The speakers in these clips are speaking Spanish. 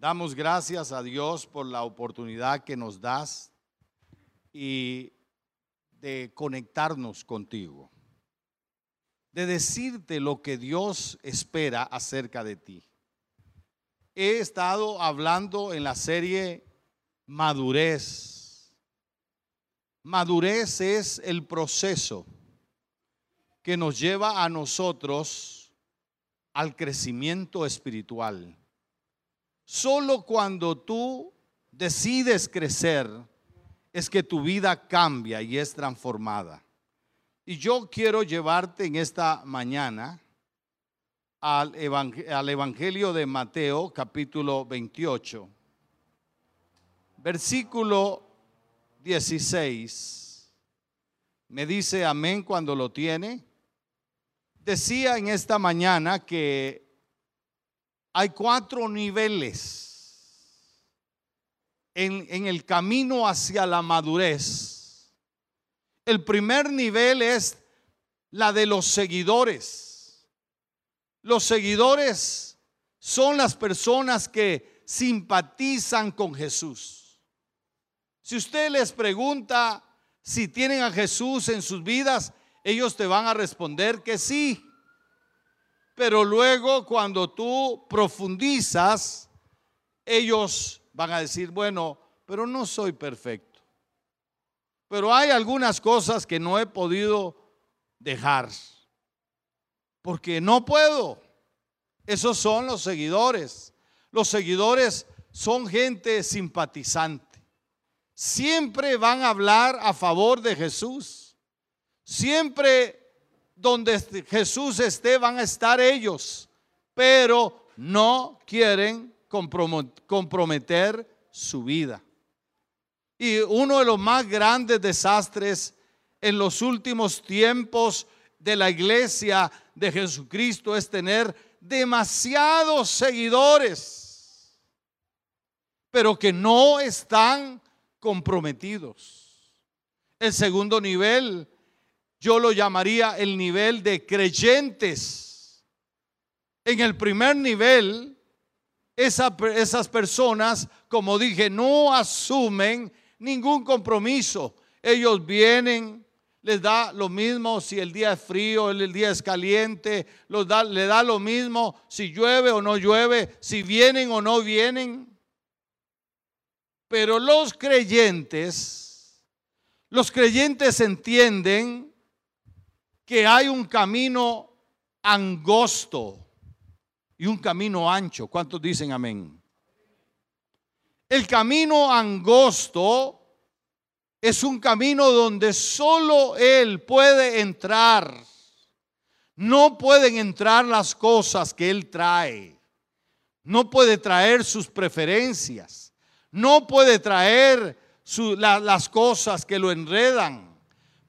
Damos gracias a Dios por la oportunidad que nos das y de conectarnos contigo, de decirte lo que Dios espera acerca de ti. He estado hablando en la serie Madurez. Madurez es el proceso que nos lleva a nosotros al crecimiento espiritual. Solo cuando tú decides crecer es que tu vida cambia y es transformada. Y yo quiero llevarte en esta mañana al, Evangelio de Mateo capítulo 28, versículo 16. Me dice amén cuando lo tiene. Decía en esta mañana que hay cuatro niveles en, el camino hacia la madurez. El primer nivel es la de los seguidores. Los seguidores son las personas que simpatizan con Jesús. Si usted les pregunta si tienen a Jesús en sus vidas, ellos te van a responder que sí. Pero luego cuando tú profundizas, ellos van a decir, bueno, pero no soy perfecto. Pero hay algunas cosas que no he podido dejar. Porque no puedo. Esos son los seguidores. Los seguidores son gente simpatizante. Siempre van a hablar a favor de Jesús. Siempre donde Jesús esté van a estar ellos, pero no quieren comprometer su vida. Y uno de los más grandes desastres en los últimos tiempos de la iglesia de Jesucristo es tener demasiados seguidores, pero que no están comprometidos. El segundo nivel yo lo llamaría el nivel de creyentes. En el primer nivel, esas personas, como dije, no asumen ningún compromiso. Ellos vienen, les da lo mismo si el día es frío, el día es caliente, los da, le da lo mismo si llueve o no llueve, si vienen o no vienen. Pero los creyentes, los creyentes entienden que hay un camino angosto y un camino ancho. ¿Cuántos dicen amén? El camino angosto es un camino donde solo Él puede entrar. No pueden entrar las cosas que Él trae. No puede traer sus preferencias. No puede traer las cosas que lo enredan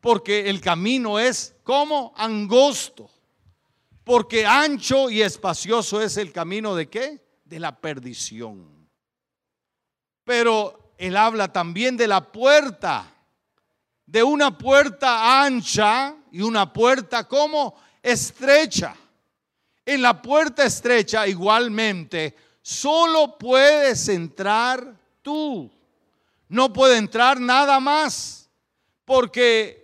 porque el camino es como angosto, porque ancho y espacioso es el camino de qué? De la perdición. Pero él habla también de la puerta, de una puerta ancha y una puerta como estrecha. En la puerta estrecha igualmente solo puedes entrar tú. No puede entrar nada más, porque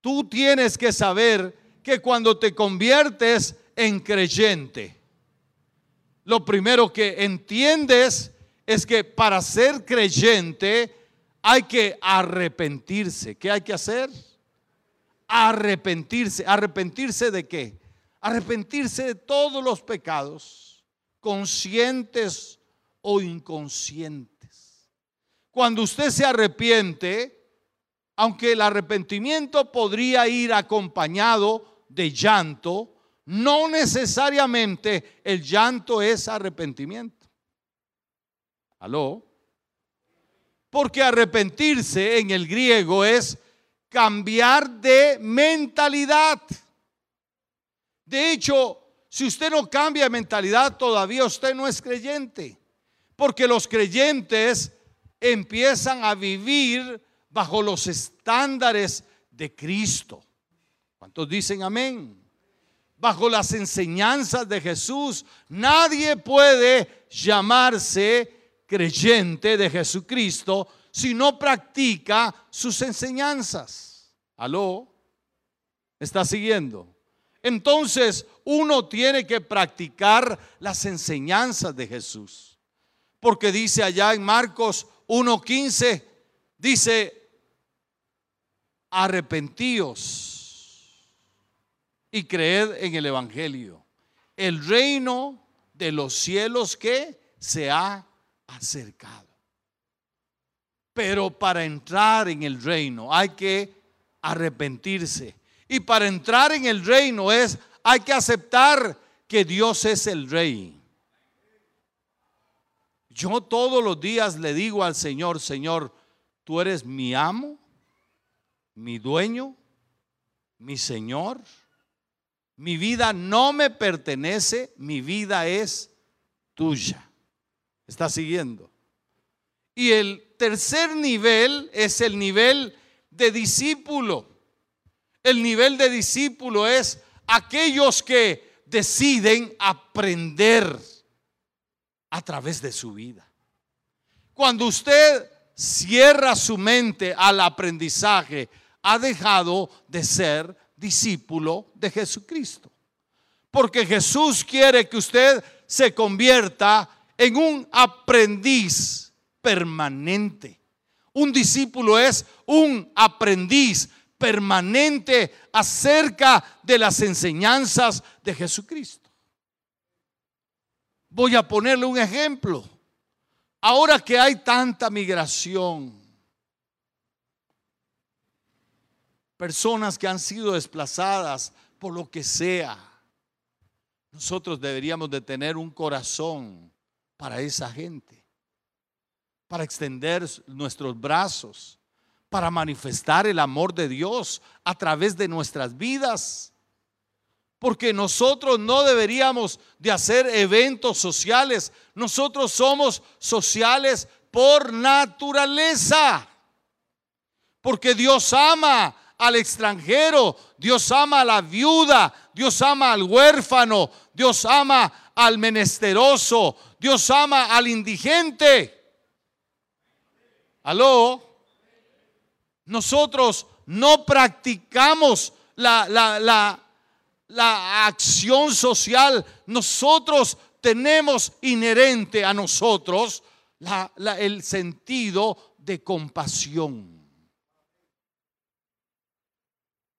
Tú tienes que saber que cuando te conviertes en creyente, lo primero que entiendes es que para ser creyente hay que arrepentirse. ¿Qué hay que hacer? Arrepentirse. ¿Arrepentirse de qué? Arrepentirse de todos los pecados, conscientes o inconscientes. Cuando usted se arrepiente, aunque el arrepentimiento podría ir acompañado de llanto, no necesariamente el llanto es arrepentimiento. ¿Aló? Porque arrepentirse en el griego es cambiar de mentalidad. De hecho, si usted no cambia de mentalidad, todavía usted no es creyente. Porque los creyentes empiezan a vivir bajo los estándares de Cristo. ¿Cuántos dicen amén? bajo las enseñanzas de Jesús, nadie puede llamarse creyente de Jesucristo si no practica sus enseñanzas. ¿Aló? ¿Está siguiendo? Entonces uno tiene que practicar las enseñanzas de Jesús. Porque dice allá en Marcos 1.15, dice, arrepentíos y creed en el Evangelio. El reino de los cielos que se ha acercado. Pero para entrar en el reino hay que arrepentirse. Y para entrar en el reino es, hay que aceptar que Dios es el rey. Yo todos los días le digo al Señor, Señor, tú eres mi amo, mi dueño, mi Señor. Mi vida no me pertenece, mi vida es tuya. ¿Está siguiendo? Y el tercer nivel es el nivel de discípulo. El nivel de discípulo es aquellos que deciden aprender a través de su vida. Cuando usted cierra su mente al aprendizaje, ha dejado de ser discípulo de Jesucristo. Porque Jesús quiere que usted se convierta en un aprendiz permanente. Un discípulo es un aprendiz permanente acerca de las enseñanzas de Jesucristo. Voy a ponerle un ejemplo. Ahora que hay tanta migración, personas que han sido desplazadas por lo que sea, nosotros deberíamos de tener un corazón para esa gente, para extender nuestros brazos, para manifestar el amor de Dios a través de nuestras vidas. Porque nosotros no deberíamos de hacer eventos sociales. Nosotros somos sociales por naturaleza. Porque Dios ama al extranjero, Dios ama a la viuda, Dios ama al huérfano, Dios ama al menesteroso, Dios ama al indigente. Aló. Nosotros no practicamos la, la, la la acción social, nosotros tenemos inherente a nosotros el sentido de compasión.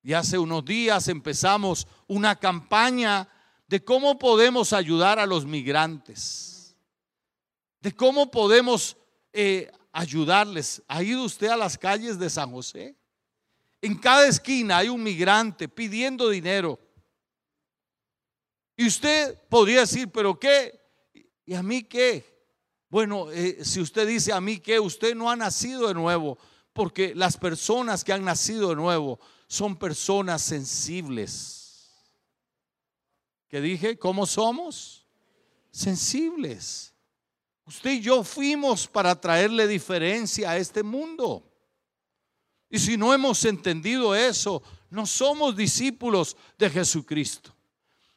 Y hace unos días empezamos una campaña de cómo podemos ayudar a los migrantes, de cómo podemos eh, ayudarles. ¿Ha ido usted a las calles de San José? En cada esquina hay un migrante pidiendo dinero. Y usted podría decir, pero ¿qué? ¿Y a mí qué? Bueno, eh, si usted dice a mí qué, usted no ha nacido de nuevo, porque las personas que han nacido de nuevo son personas sensibles. ¿Qué dije? ¿Cómo somos? Sensibles. Usted y yo fuimos para traerle diferencia a este mundo. Y si no hemos entendido eso, no somos discípulos de Jesucristo.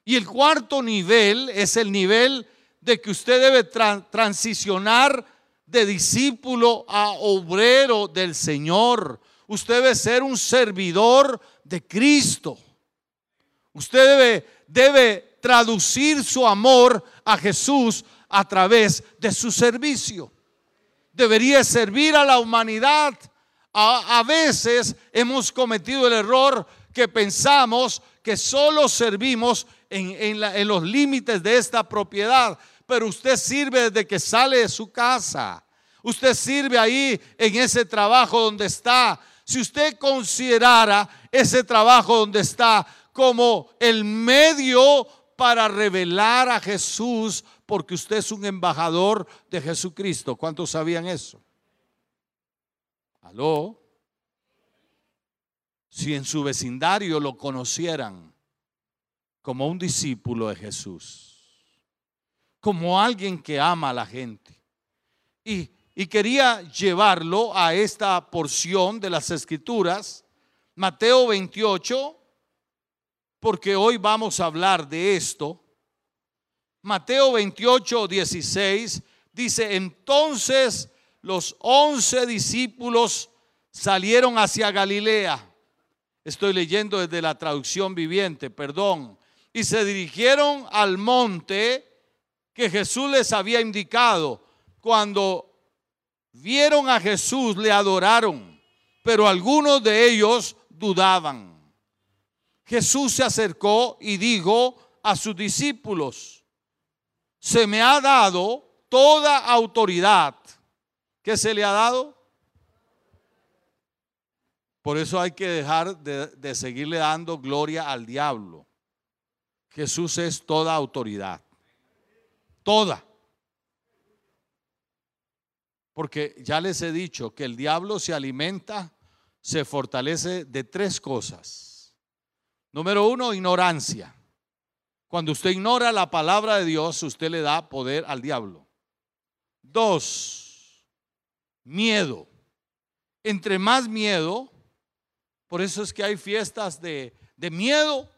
Y el cuarto nivel es el nivel de que usted debe transicionar de discípulo a obrero del Señor. Usted debe ser un servidor de Cristo. Usted debe, debe traducir su amor a Jesús a través de su servicio. Debería servir a la humanidad. A, a veces hemos cometido el error que pensamos que solo servimos en, los límites de esta propiedad, pero usted sirve desde que sale de su casa. Usted sirve ahí en ese trabajo donde está. Si usted considerara ese trabajo donde está como el medio para revelar a Jesús, porque usted es un embajador de Jesucristo. ¿Cuántos sabían eso? ¿Aló? Si en su vecindario lo conocieran, como un discípulo de Jesús, como alguien que ama a la gente. Y, y quería llevarlo a esta porción de las escrituras, Mateo 28, porque hoy vamos a hablar de esto. Mateo 28, 16 dice, entonces los once discípulos salieron hacia Galilea. Estoy leyendo desde la traducción viviente, perdón. Y se dirigieron al monte que Jesús les había indicado. Cuando vieron a Jesús, le adoraron, pero algunos de ellos dudaban. Jesús se acercó y dijo a sus discípulos, se me ha dado toda autoridad. ¿Qué se le ha dado? Por eso hay que dejar de, de, seguirle dando gloria al diablo. Jesús es toda autoridad. Toda. Porque ya les he dicho que el diablo se alimenta, se fortalece de tres cosas. Número uno, ignorancia. Cuando usted ignora la palabra de Dios, usted le da poder al diablo. Dos, miedo. Entre más miedo, por eso es que hay fiestas de, de miedo.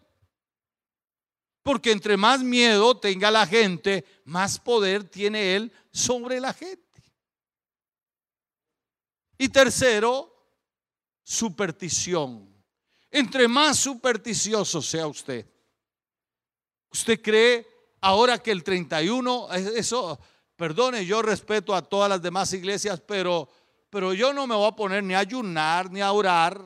Porque entre más miedo tenga la gente, más poder tiene él sobre la gente. Y tercero, superstición. Entre más supersticioso sea usted, usted cree ahora que el 31, eso, perdone, yo respeto a todas las demás iglesias, pero, pero yo no me voy a poner ni a ayunar, ni a orar,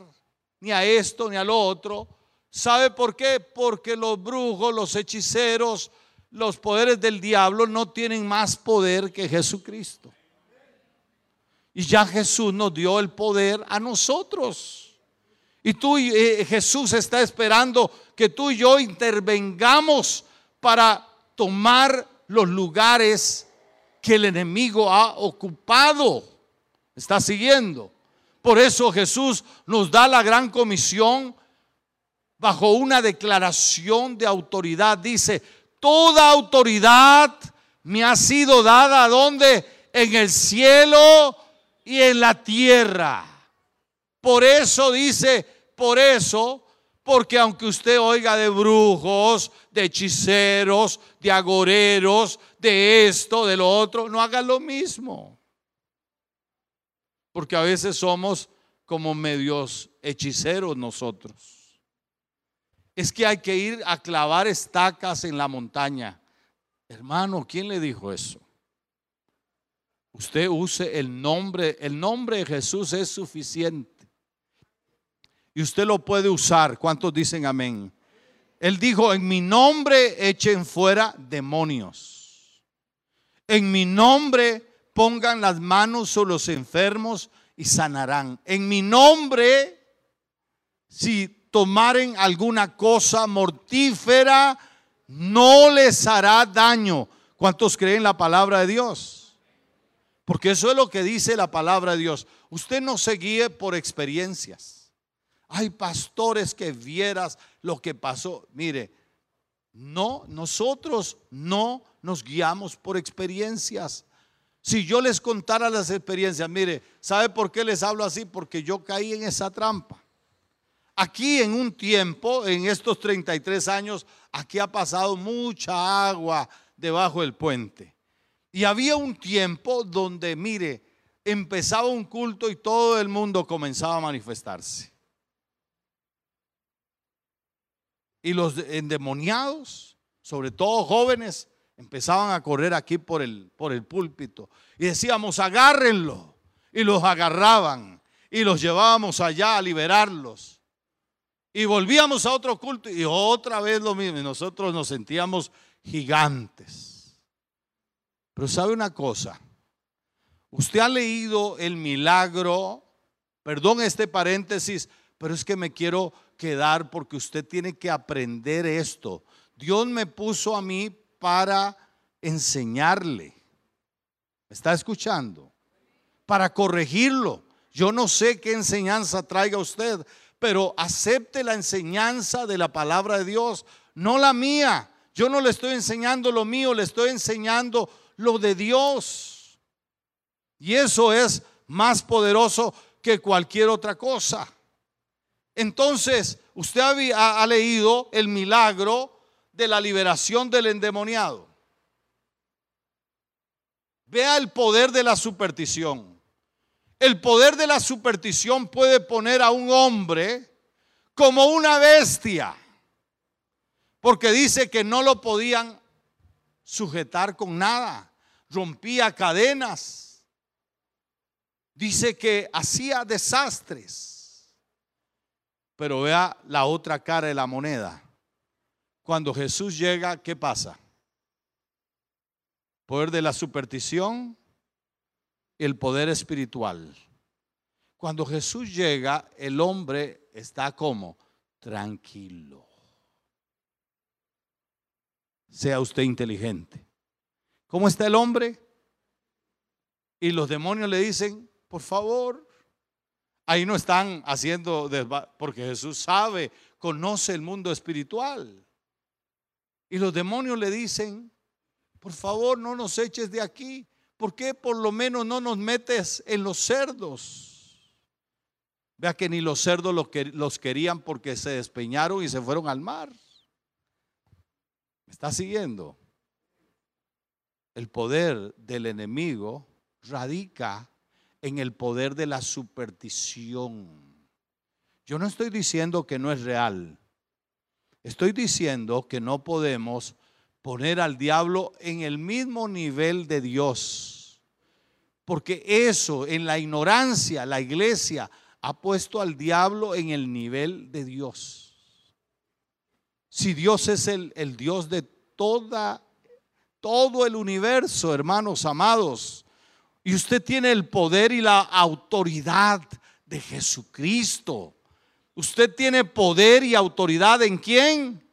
ni a esto, ni a lo otro. ¿Sabe por qué? Porque los brujos, los hechiceros, los poderes del diablo no tienen más poder que Jesucristo. Y ya Jesús nos dio el poder a nosotros. Y tú, eh, Jesús está esperando que tú y yo intervengamos para tomar los lugares que el enemigo ha ocupado. ¿Está siguiendo? Por eso Jesús nos da la gran comisión bajo una declaración de autoridad. Dice, toda autoridad me ha sido dada, ¿dónde? En el cielo y en la tierra. Por eso dice, por eso, porque aunque usted oiga de brujos, de hechiceros, de agoreros, de esto, de lo otro, no haga lo mismo. Porque a veces somos como medios hechiceros nosotros. Es que hay que ir a clavar estacas en la montaña. Hermano, ¿quién le dijo eso? Usted use el nombre, el nombre de Jesús es suficiente. Y usted lo puede usar. ¿Cuántos dicen amén? Él dijo, en mi nombre echen fuera demonios. En mi nombre pongan las manos sobre los enfermos y sanarán. En mi nombre, si tomaren alguna cosa mortífera, no les hará daño. ¿Cuántos creen la palabra de Dios? Porque eso es lo que dice la palabra de Dios. Usted no se guíe por experiencias. Hay pastores que vieras lo que pasó. Mire, no, nosotros no nos guiamos por experiencias. Si yo les contara las experiencias, mire, ¿sabe por qué les hablo así? Porque yo caí en esa trampa. Aquí en un tiempo, en estos 33 años, aquí ha pasado mucha agua debajo del puente. Y había un tiempo donde, mire, empezaba un culto y todo el mundo comenzaba a manifestarse. Y los endemoniados, sobre todo jóvenes, empezaban a correr aquí por el, por el púlpito. Y decíamos, agárrenlo. Y los agarraban. Y los llevábamos allá a liberarlos. Y volvíamos a otro culto y otra vez lo mismo. Y nosotros nos sentíamos gigantes. Pero sabe una cosa, usted ha leído el milagro, perdón este paréntesis, pero es que me quiero quedar porque usted tiene que aprender esto. Dios me puso a mí para enseñarle. ¿Me está escuchando? Para corregirlo. Yo no sé qué enseñanza traiga usted, pero acepte la enseñanza de la palabra de Dios, no la mía. Yo no le estoy enseñando lo mío, le estoy enseñando lo de Dios. Y eso es más poderoso que cualquier otra cosa. Entonces, usted ha, leído el milagro de la liberación del endemoniado. Vea el poder de la superstición. El poder de la superstición puede poner a un hombre como una bestia, porque dice que no lo podían sujetar con nada, rompía cadenas, dice que hacía desastres. Pero vea la otra cara de la moneda. Cuando Jesús llega, ¿qué pasa? Poder de la superstición, el poder espiritual. Cuando Jesús llega, el hombre está como tranquilo. Sea usted inteligente. ¿Cómo está el hombre? Y los demonios le dicen, por favor, ahí no están haciendo, porque Jesús sabe, conoce el mundo espiritual. Y los demonios le dicen, por favor, no nos eches de aquí. ¿Por qué por lo menos no nos metes en los cerdos? Vea que ni los cerdos los, querían porque se despeñaron y se fueron al mar. ¿Me está siguiendo? El poder del enemigo radica en el poder de la superstición. Yo no estoy diciendo que no es real. Estoy diciendo que no podemos poner al diablo en el mismo nivel de Dios. Porque eso, en la ignorancia, la iglesia ha puesto al diablo en el nivel de Dios. Si Dios es el, el Dios de toda, todo el universo, hermanos amados, y usted tiene el poder y la autoridad de Jesucristo. Usted tiene poder y autoridad en quién?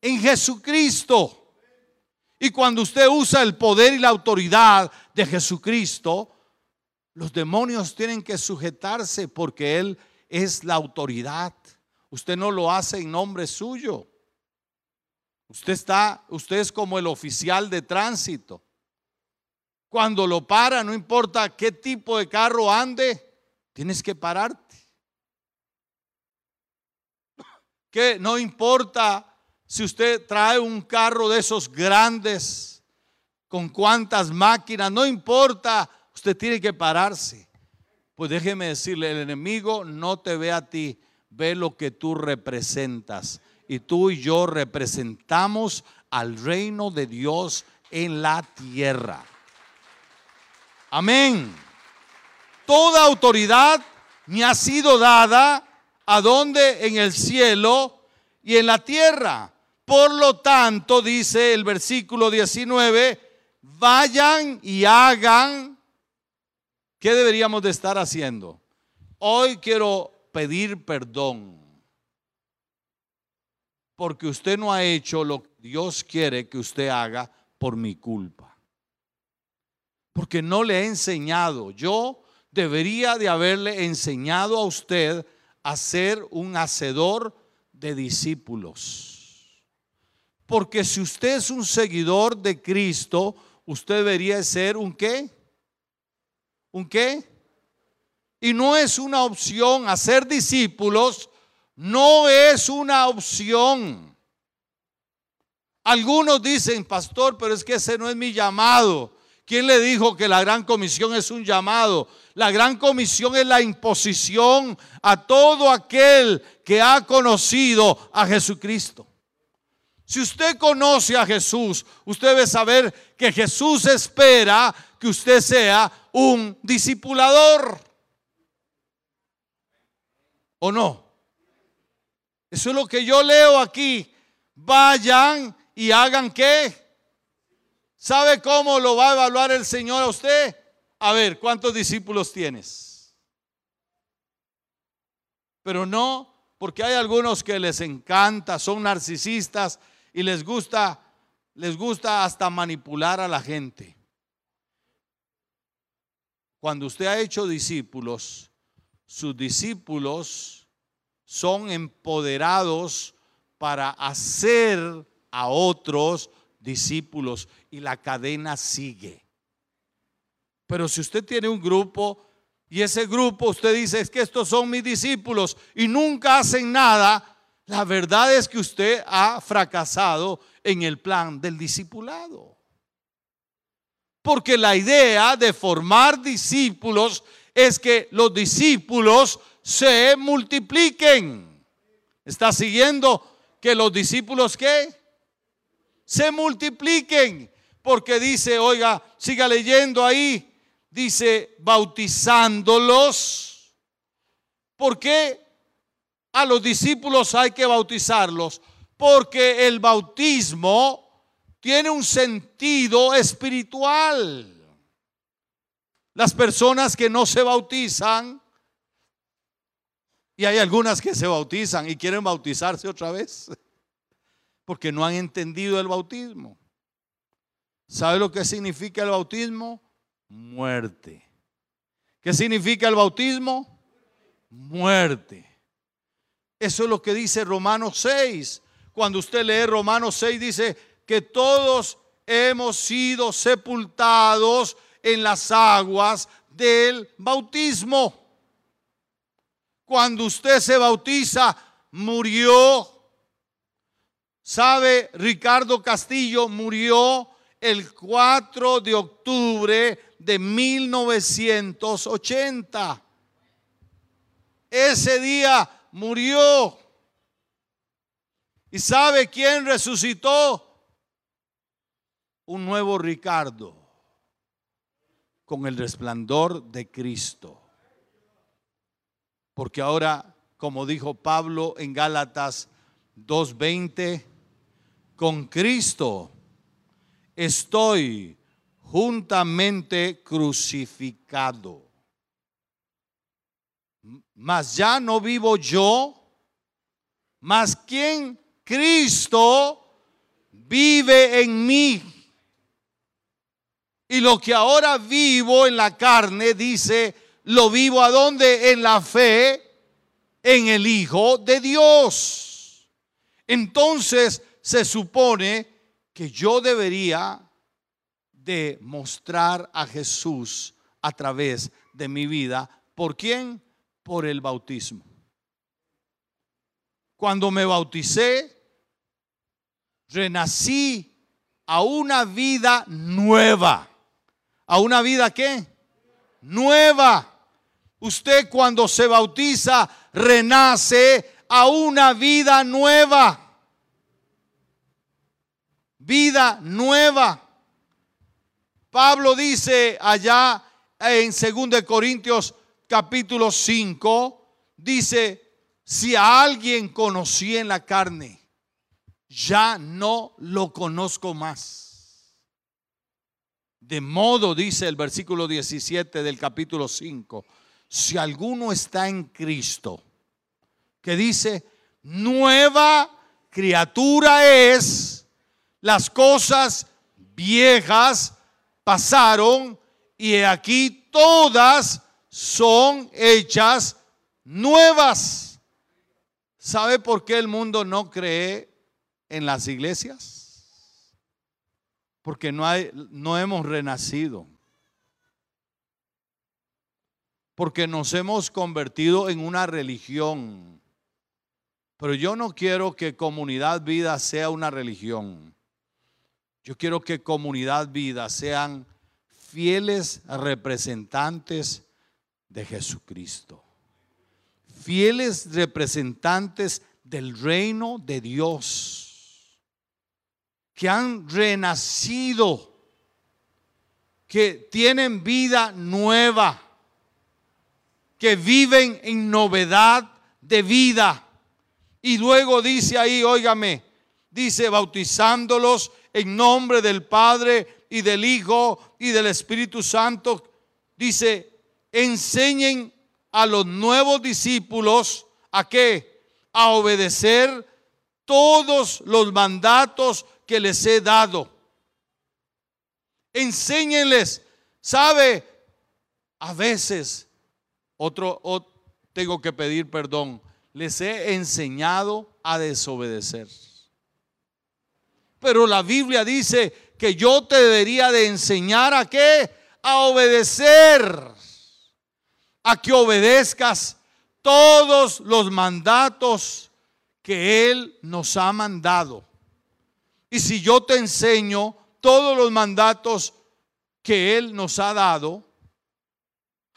En Jesucristo. Y cuando usted usa el poder y la autoridad de Jesucristo, los demonios tienen que sujetarse porque Él es la autoridad. Usted no lo hace en nombre suyo. Usted está, usted es como el oficial de tránsito. Cuando lo para, no importa qué tipo de carro ande, tienes que pararte. Que no importa si usted trae un carro de esos grandes, con cuántas máquinas, no importa Usted tiene que pararse. Pues déjeme decirle, el enemigo no te ve a ti, ve lo que tú representas. Y tú y yo representamos al reino de Dios en la tierra. Amén. Toda autoridad me ha sido dada a donde en el cielo y en la tierra. Por lo tanto, dice el versículo 19, vayan y hagan ¿Qué deberíamos de estar haciendo? Hoy quiero pedir perdón porque usted no ha hecho lo que Dios quiere que usted haga por mi culpa. Porque no le he enseñado. Yo debería de haberle enseñado a usted a ser un hacedor de discípulos. Porque si usted es un seguidor de Cristo, usted debería ser un qué? ¿Un qué? Y no es una opción hacer discípulos, no es una opción. Algunos dicen, pastor, pero es que ese no es mi llamado. ¿Quién le dijo que la gran comisión es un llamado? La gran comisión es la imposición a todo aquel que ha conocido a Jesucristo. Si usted conoce a Jesús, usted debe saber que Jesús espera que usted sea un discipulador. ¿O no? Eso es lo que yo leo aquí. Vayan y hagan qué. ¿Sabe cómo lo va a evaluar el Señor a usted? A ver, ¿cuántos discípulos tienes? Pero no, porque hay algunos que les encanta, son narcisistas y les gusta les gusta hasta manipular a la gente. Cuando usted ha hecho discípulos, sus discípulos son empoderados para hacer a otros discípulos y la cadena sigue. Pero si usted tiene un grupo y ese grupo usted dice es que estos son mis discípulos y nunca hacen nada, la verdad es que usted ha fracasado en el plan del discipulado. Porque la idea de formar discípulos es que los discípulos se multipliquen. ¿Está siguiendo que los discípulos qué? Se multipliquen. Porque dice, oiga, siga leyendo ahí, dice, bautizándolos. ¿Por qué a los discípulos hay que bautizarlos? Porque el bautismo tiene un sentido espiritual. Las personas que no se bautizan, y hay algunas que se bautizan y quieren bautizarse otra vez, porque no han entendido el bautismo. ¿Sabe lo que significa el bautismo? Muerte. ¿Qué significa el bautismo? Muerte. Eso es lo que dice Romanos 6. Cuando usted lee Romanos 6 dice que todos hemos sido sepultados en las aguas del bautismo. Cuando usted se bautiza, murió. ¿Sabe? Ricardo Castillo murió el 4 de octubre de 1980. Ese día murió. ¿Y sabe quién resucitó? Un nuevo Ricardo con el resplandor de Cristo. Porque ahora, como dijo Pablo en Gálatas 2.20, con Cristo estoy juntamente crucificado. Mas ya no vivo yo, mas quien Cristo vive en mí. Y lo que ahora vivo en la carne, dice, lo vivo a donde? En la fe, en el Hijo de Dios. Entonces se supone que yo debería de mostrar a Jesús a través de mi vida. ¿Por quién? Por el bautismo. Cuando me bauticé, renací a una vida nueva a una vida qué? Nueva. Usted cuando se bautiza renace a una vida nueva. Vida nueva. Pablo dice allá en 2 Corintios capítulo 5, dice, si a alguien conocí en la carne, ya no lo conozco más. De modo, dice el versículo 17 del capítulo 5, si alguno está en Cristo, que dice, nueva criatura es, las cosas viejas pasaron y aquí todas son hechas nuevas. ¿Sabe por qué el mundo no cree en las iglesias? porque no, hay, no hemos renacido. Porque nos hemos convertido en una religión. Pero yo no quiero que comunidad vida sea una religión. Yo quiero que comunidad vida sean fieles representantes de Jesucristo. Fieles representantes del reino de Dios que han renacido, que tienen vida nueva, que viven en novedad de vida. Y luego dice ahí, óigame, dice bautizándolos en nombre del Padre y del Hijo y del Espíritu Santo. Dice, enseñen a los nuevos discípulos a qué? A obedecer todos los mandatos que les he dado. Enséñenles, ¿sabe? A veces, otro, tengo que pedir perdón, les he enseñado a desobedecer. Pero la Biblia dice que yo te debería de enseñar a qué? A obedecer. a que obedezcas todos los mandatos que Él nos ha mandado. Y si yo te enseño todos los mandatos que Él nos ha dado,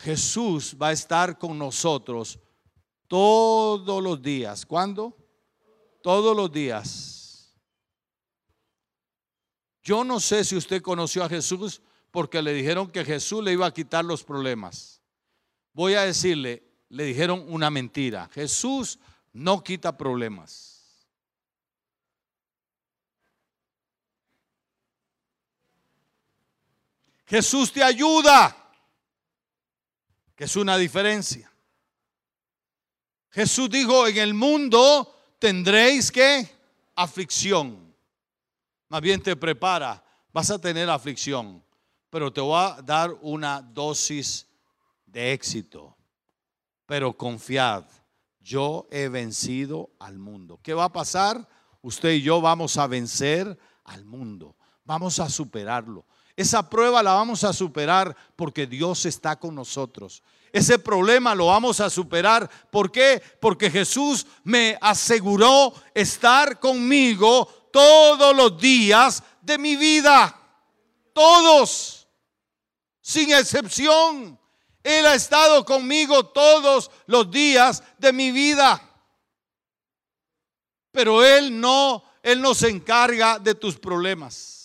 Jesús va a estar con nosotros todos los días. ¿Cuándo? Todos los días. Yo no sé si usted conoció a Jesús porque le dijeron que Jesús le iba a quitar los problemas. Voy a decirle, le dijeron una mentira. Jesús no quita problemas. Jesús te ayuda, es una diferencia. Jesús dijo, en el mundo tendréis que aflicción. Más bien te prepara, vas a tener aflicción, pero te voy a dar una dosis de éxito. Pero confiad, yo he vencido al mundo. ¿Qué va a pasar? Usted y yo vamos a vencer al mundo. Vamos a superarlo. Esa prueba la vamos a superar porque Dios está con nosotros. Ese problema lo vamos a superar. ¿Por qué? Porque Jesús me aseguró estar conmigo todos los días de mi vida. Todos, sin excepción. Él ha estado conmigo todos los días de mi vida. Pero Él no, Él no se encarga de tus problemas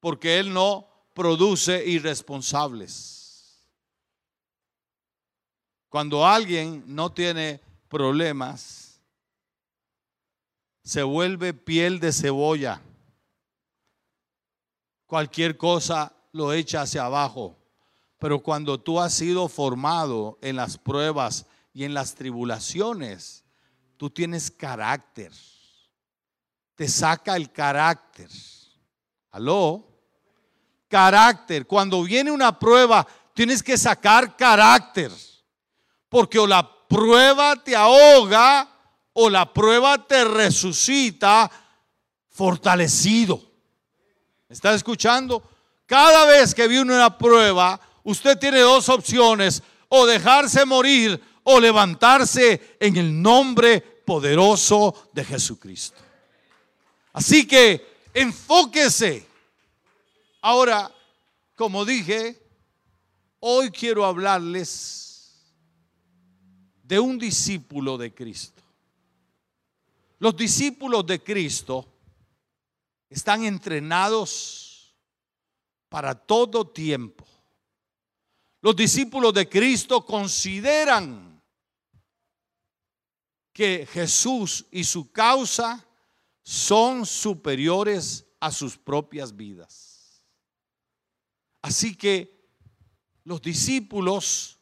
porque Él no produce irresponsables. Cuando alguien no tiene problemas, se vuelve piel de cebolla. Cualquier cosa lo echa hacia abajo. Pero cuando tú has sido formado en las pruebas y en las tribulaciones, tú tienes carácter. Te saca el carácter. ¿Aló? Carácter. Cuando viene una prueba, tienes que sacar carácter. Porque o la prueba te ahoga o la prueba te resucita fortalecido. ¿Está escuchando? Cada vez que viene una prueba, usted tiene dos opciones, o dejarse morir o levantarse en el nombre poderoso de Jesucristo. Así que enfóquese Ahora, como dije, hoy quiero hablarles de un discípulo de Cristo. Los discípulos de Cristo están entrenados para todo tiempo. Los discípulos de Cristo consideran que Jesús y su causa son superiores a sus propias vidas. Así que los discípulos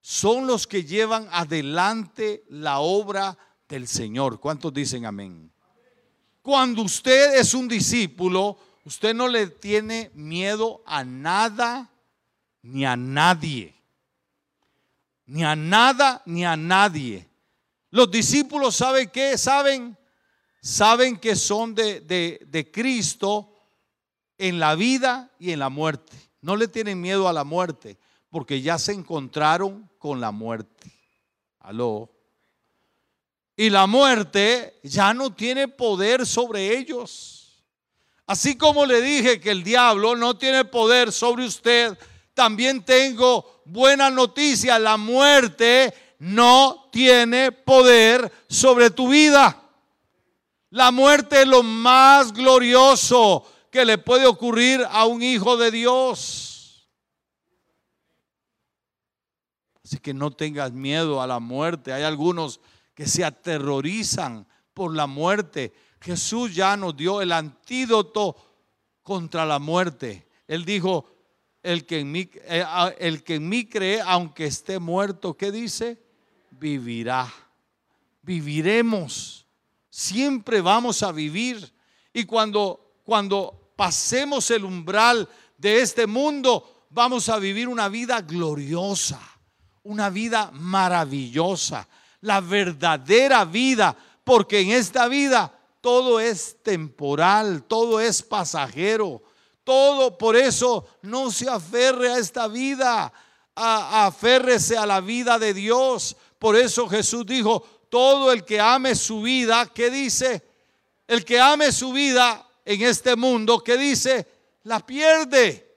son los que llevan adelante la obra del Señor. ¿Cuántos dicen amén? Cuando usted es un discípulo, usted no le tiene miedo a nada ni a nadie. Ni a nada ni a nadie. Los discípulos saben qué? Saben, saben que son de, de, de Cristo en la vida y en la muerte. No le tienen miedo a la muerte porque ya se encontraron con la muerte. Aló. Y la muerte ya no tiene poder sobre ellos. Así como le dije que el diablo no tiene poder sobre usted, también tengo buena noticia. La muerte no tiene poder sobre tu vida. La muerte es lo más glorioso que le puede ocurrir a un hijo de Dios. Así que no tengas miedo a la muerte. Hay algunos que se aterrorizan por la muerte. Jesús ya nos dio el antídoto contra la muerte. Él dijo, el que en mí, eh, el que en mí cree, aunque esté muerto, ¿qué dice? Vivirá. Viviremos. Siempre vamos a vivir. Y cuando, cuando pasemos el umbral de este mundo, vamos a vivir una vida gloriosa, una vida maravillosa, la verdadera vida, porque en esta vida todo es temporal, todo es pasajero, todo por eso no se aferre a esta vida, aférrese a la vida de Dios. Por eso Jesús dijo, todo el que ame su vida, ¿qué dice? El que ame su vida en este mundo, ¿qué dice? La pierde.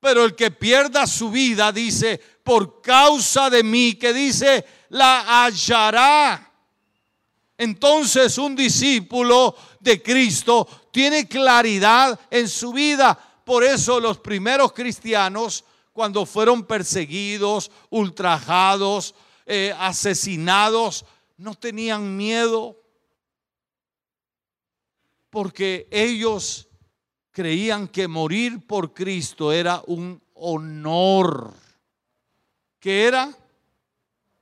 Pero el que pierda su vida, dice, por causa de mí, que dice, la hallará. Entonces un discípulo de Cristo tiene claridad en su vida. Por eso los primeros cristianos, cuando fueron perseguidos, ultrajados, eh, asesinados, no tenían miedo. Porque ellos creían que morir por Cristo era un honor. ¿Qué era?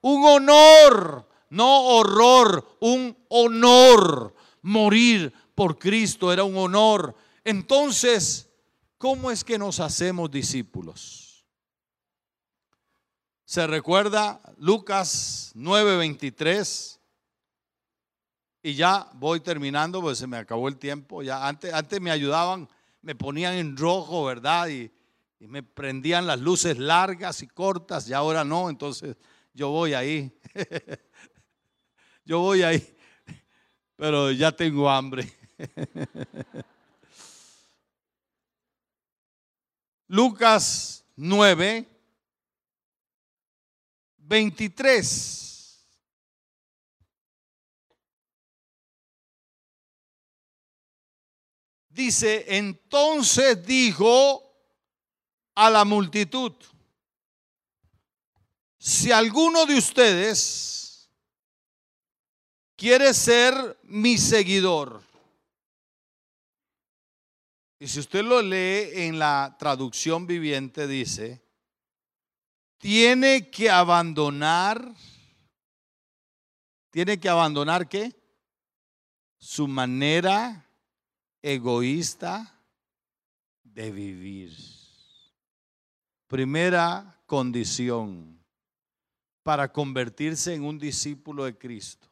Un honor, no horror, un honor. Morir por Cristo era un honor. Entonces, ¿cómo es que nos hacemos discípulos? Se recuerda Lucas 9:23. Y ya voy terminando, pues se me acabó el tiempo. Ya antes, antes me ayudaban, me ponían en rojo, ¿verdad? Y, y me prendían las luces largas y cortas, y ahora no, entonces yo voy ahí. yo voy ahí. Pero ya tengo hambre. Lucas 9, 23. Dice, entonces dijo a la multitud, si alguno de ustedes quiere ser mi seguidor, y si usted lo lee en la traducción viviente, dice, tiene que abandonar, tiene que abandonar qué? Su manera egoísta de vivir. Primera condición para convertirse en un discípulo de Cristo.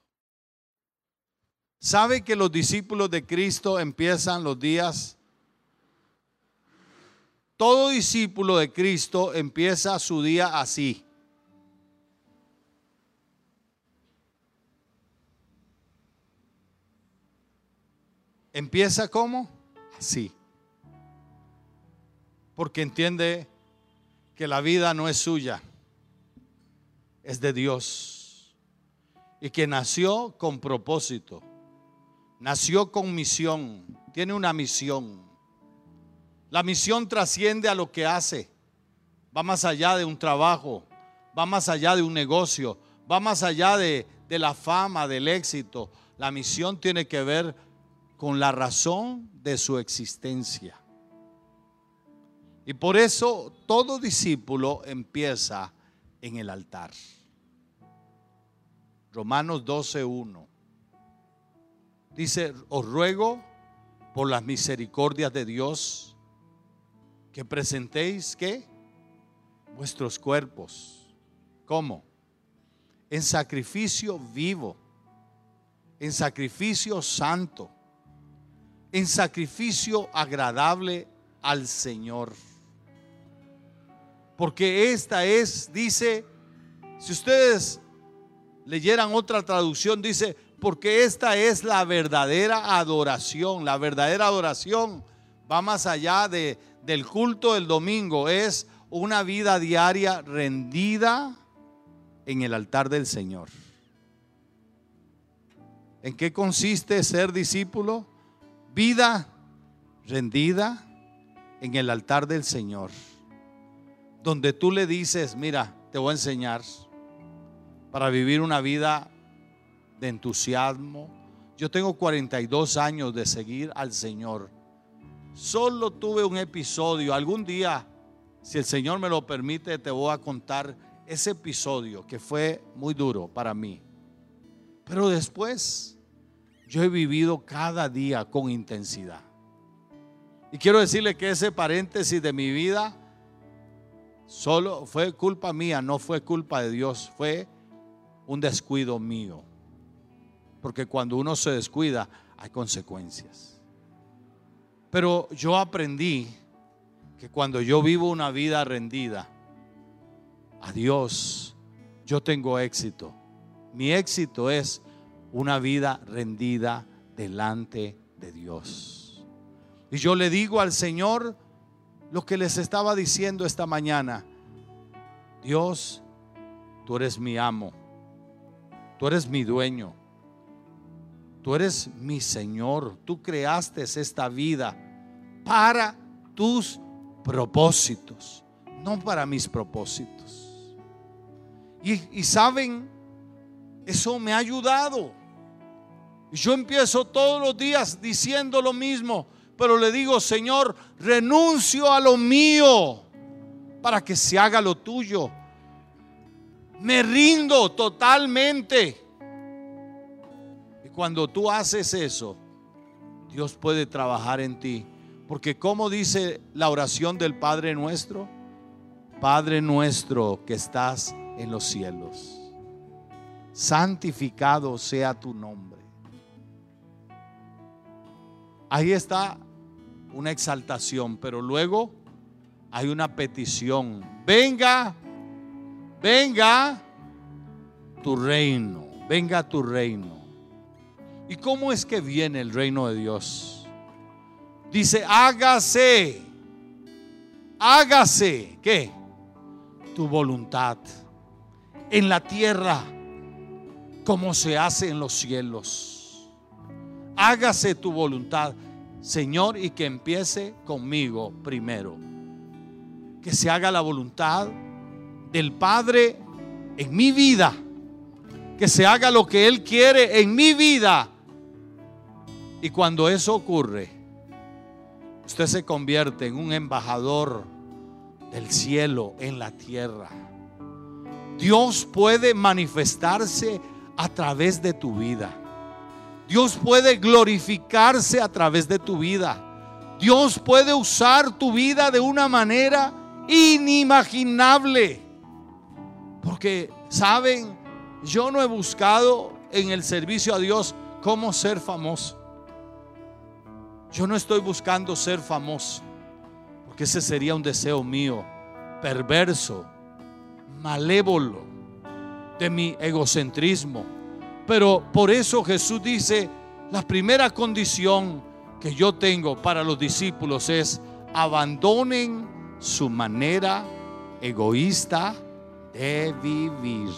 ¿Sabe que los discípulos de Cristo empiezan los días todo discípulo de Cristo empieza su día así. Empieza como? Así. Porque entiende que la vida no es suya, es de Dios. Y que nació con propósito, nació con misión, tiene una misión. La misión trasciende a lo que hace. Va más allá de un trabajo, va más allá de un negocio, va más allá de, la fama, del éxito. La misión tiene que ver con la razón de su existencia. Y por eso todo discípulo empieza en el altar. Romanos 12.1 dice, os ruego por las misericordias de Dios que presentéis qué? Vuestros cuerpos. ¿Cómo? En sacrificio vivo, en sacrificio santo, en sacrificio agradable al Señor. Porque esta es, dice, si ustedes leyeran otra traducción, dice, porque esta es la verdadera adoración. La verdadera adoración va más allá de, del culto del domingo es una vida diaria rendida en el altar del Señor. ¿En qué consiste ser discípulo? Vida rendida en el altar del Señor. Donde tú le dices, mira, te voy a enseñar para vivir una vida de entusiasmo. Yo tengo 42 años de seguir al Señor Solo tuve un episodio. Algún día, si el Señor me lo permite, te voy a contar ese episodio que fue muy duro para mí. Pero después, yo he vivido cada día con intensidad. Y quiero decirle que ese paréntesis de mi vida solo fue culpa mía, no fue culpa de Dios, fue un descuido mío. Porque cuando uno se descuida, hay consecuencias. Pero yo aprendí que cuando yo vivo una vida rendida, a Dios, yo tengo éxito. Mi éxito es una vida rendida delante de Dios. Y yo le digo al Señor lo que les estaba diciendo esta mañana. Dios, tú eres mi amo. Tú eres mi dueño. Tú eres mi Señor. Tú creaste esta vida para tus propósitos, no para mis propósitos. Y, saben, eso me ha ayudado. Yo empiezo todos los días diciendo lo mismo, pero le digo, Señor, renuncio a lo mío para que se haga lo tuyo. Me rindo totalmente. Y cuando tú haces eso, Dios puede trabajar en ti. Porque como dice la oración del Padre nuestro, Padre nuestro que estás en los cielos. Santificado sea tu nombre. Ahí está una exaltación, pero luego hay una petición. Venga, venga tu reino, venga tu reino. ¿Y cómo es que viene el reino de Dios? Dice, hágase, hágase, ¿qué? Tu voluntad en la tierra como se hace en los cielos. Hágase tu voluntad, Señor, y que empiece conmigo primero. Que se haga la voluntad del Padre en mi vida. Que se haga lo que Él quiere en mi vida. Y cuando eso ocurre, usted se convierte en un embajador del cielo en la tierra. Dios puede manifestarse a través de tu vida. Dios puede glorificarse a través de tu vida. Dios puede usar tu vida de una manera inimaginable. Porque, ¿saben? Yo no he buscado en el servicio a Dios cómo ser famoso. Yo no estoy buscando ser famoso. Porque ese sería un deseo mío, perverso, malévolo de mi egocentrismo. Pero por eso Jesús dice, la primera condición que yo tengo para los discípulos es abandonen su manera egoísta de vivir.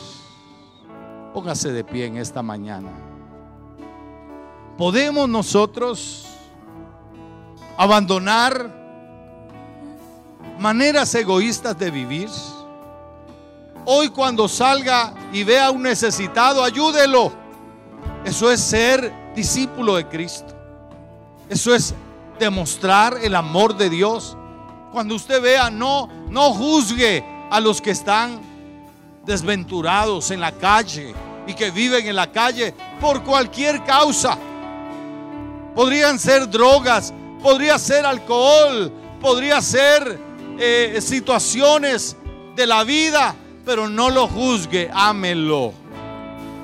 Póngase de pie en esta mañana. ¿Podemos nosotros abandonar maneras egoístas de vivir? Hoy cuando salga y vea a un necesitado, ayúdelo. Eso es ser discípulo de Cristo. Eso es demostrar el amor de Dios. Cuando usted vea, no, no juzgue a los que están desventurados en la calle y que viven en la calle por cualquier causa. Podrían ser drogas, podría ser alcohol, podría ser eh, situaciones de la vida pero no lo juzgue, ámelo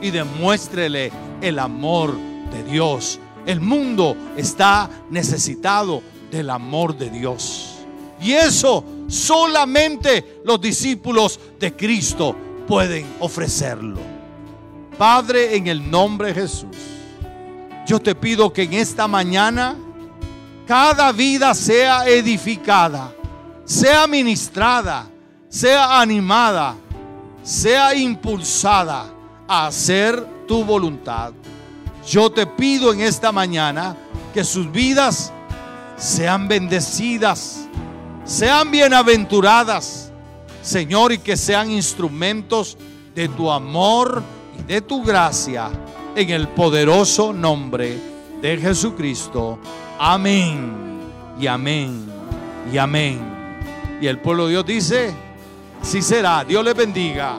y demuéstrele el amor de Dios. El mundo está necesitado del amor de Dios. Y eso solamente los discípulos de Cristo pueden ofrecerlo. Padre, en el nombre de Jesús, yo te pido que en esta mañana cada vida sea edificada, sea ministrada, sea animada sea impulsada a hacer tu voluntad. Yo te pido en esta mañana que sus vidas sean bendecidas, sean bienaventuradas, Señor, y que sean instrumentos de tu amor y de tu gracia en el poderoso nombre de Jesucristo. Amén y amén y amén. Y el pueblo de Dios dice, si será. Dios les bendiga.